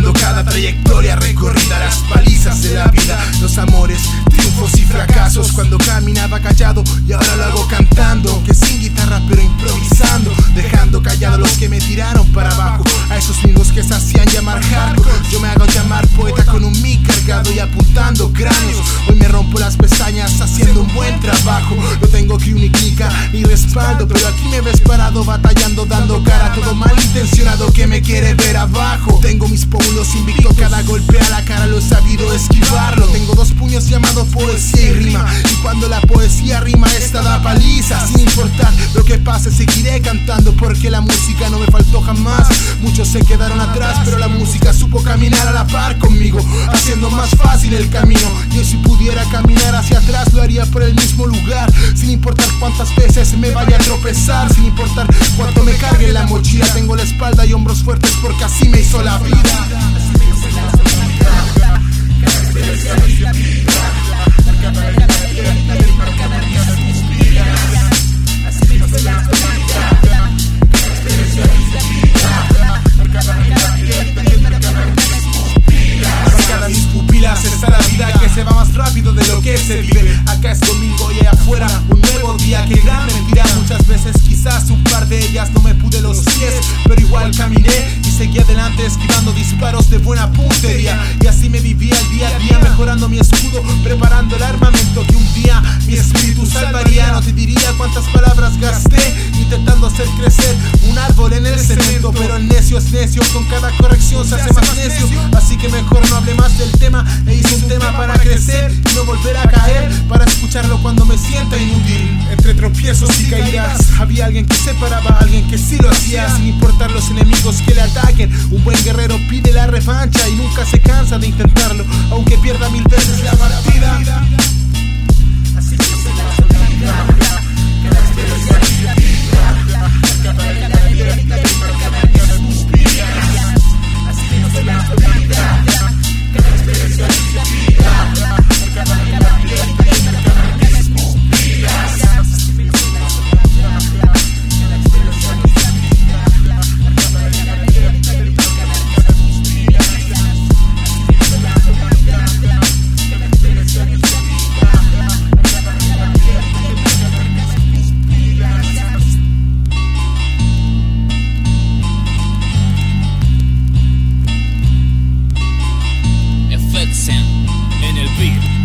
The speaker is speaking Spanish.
una trayectoria recorrida, las palizas de la vida, los amores, triunfos y fracasos. Cuando caminaba callado y ahora lo hago cantando, aunque sin guitarra pero improvisando, apuntando cráneos. Hoy me rompo las pestañas haciendo un buen trabajo. No tengo que ni ni respaldo, pero aquí me ves parado batallando, dando cara, todo malintencionado que me quiere ver abajo. Tengo mis puños invicto, cada golpe a la cara lo he sabido esquivarlo. Tengo dos puños llamados poesía y rima, y cuando la poesía rima esta da paliza, sin importar lo que pase seguiré cantando porque la música no me faltó jamás. Muchos se quedaron atrás, pero supo caminar a la par conmigo, haciendo más fácil el camino. Yo si pudiera caminar hacia atrás lo haría por el mismo lugar, sin importar cuántas veces me vaya a tropezar, sin importar cuánto me cargue la mochila. Tengo la espalda y hombros fuertes porque así me hizo la vida. Se va más rápido de lo que se vive. Acá es domingo y allá afuera un nuevo día. Que gran mentira. Muchas veces, quizás un par de ellas no me pude los pies, pero igual caminé y seguí adelante esquivando disparos de buena puntería. Y así me vivía el día a día, mejorando mi escudo, preparando el armamento que un día mi espíritu salvaría. No te diría cuántas palabras gasté intentando hacer crecer un árbol en el cemento, pero el necio es necio. Con cada corrección se hace más necio, así que mejor no hable más del tema. E hice un tema para crecer y no volver a caer, para escucharlo cuando me sienta inútil. Entre tropiezos y caídas, había alguien que se paraba, alguien que sí lo hacía, sin importar los enemigos que le ataquen. Un buen guerrero pide la revancha y nunca se cansa de intentarlo, aunque pierda mil veces la partida. beat.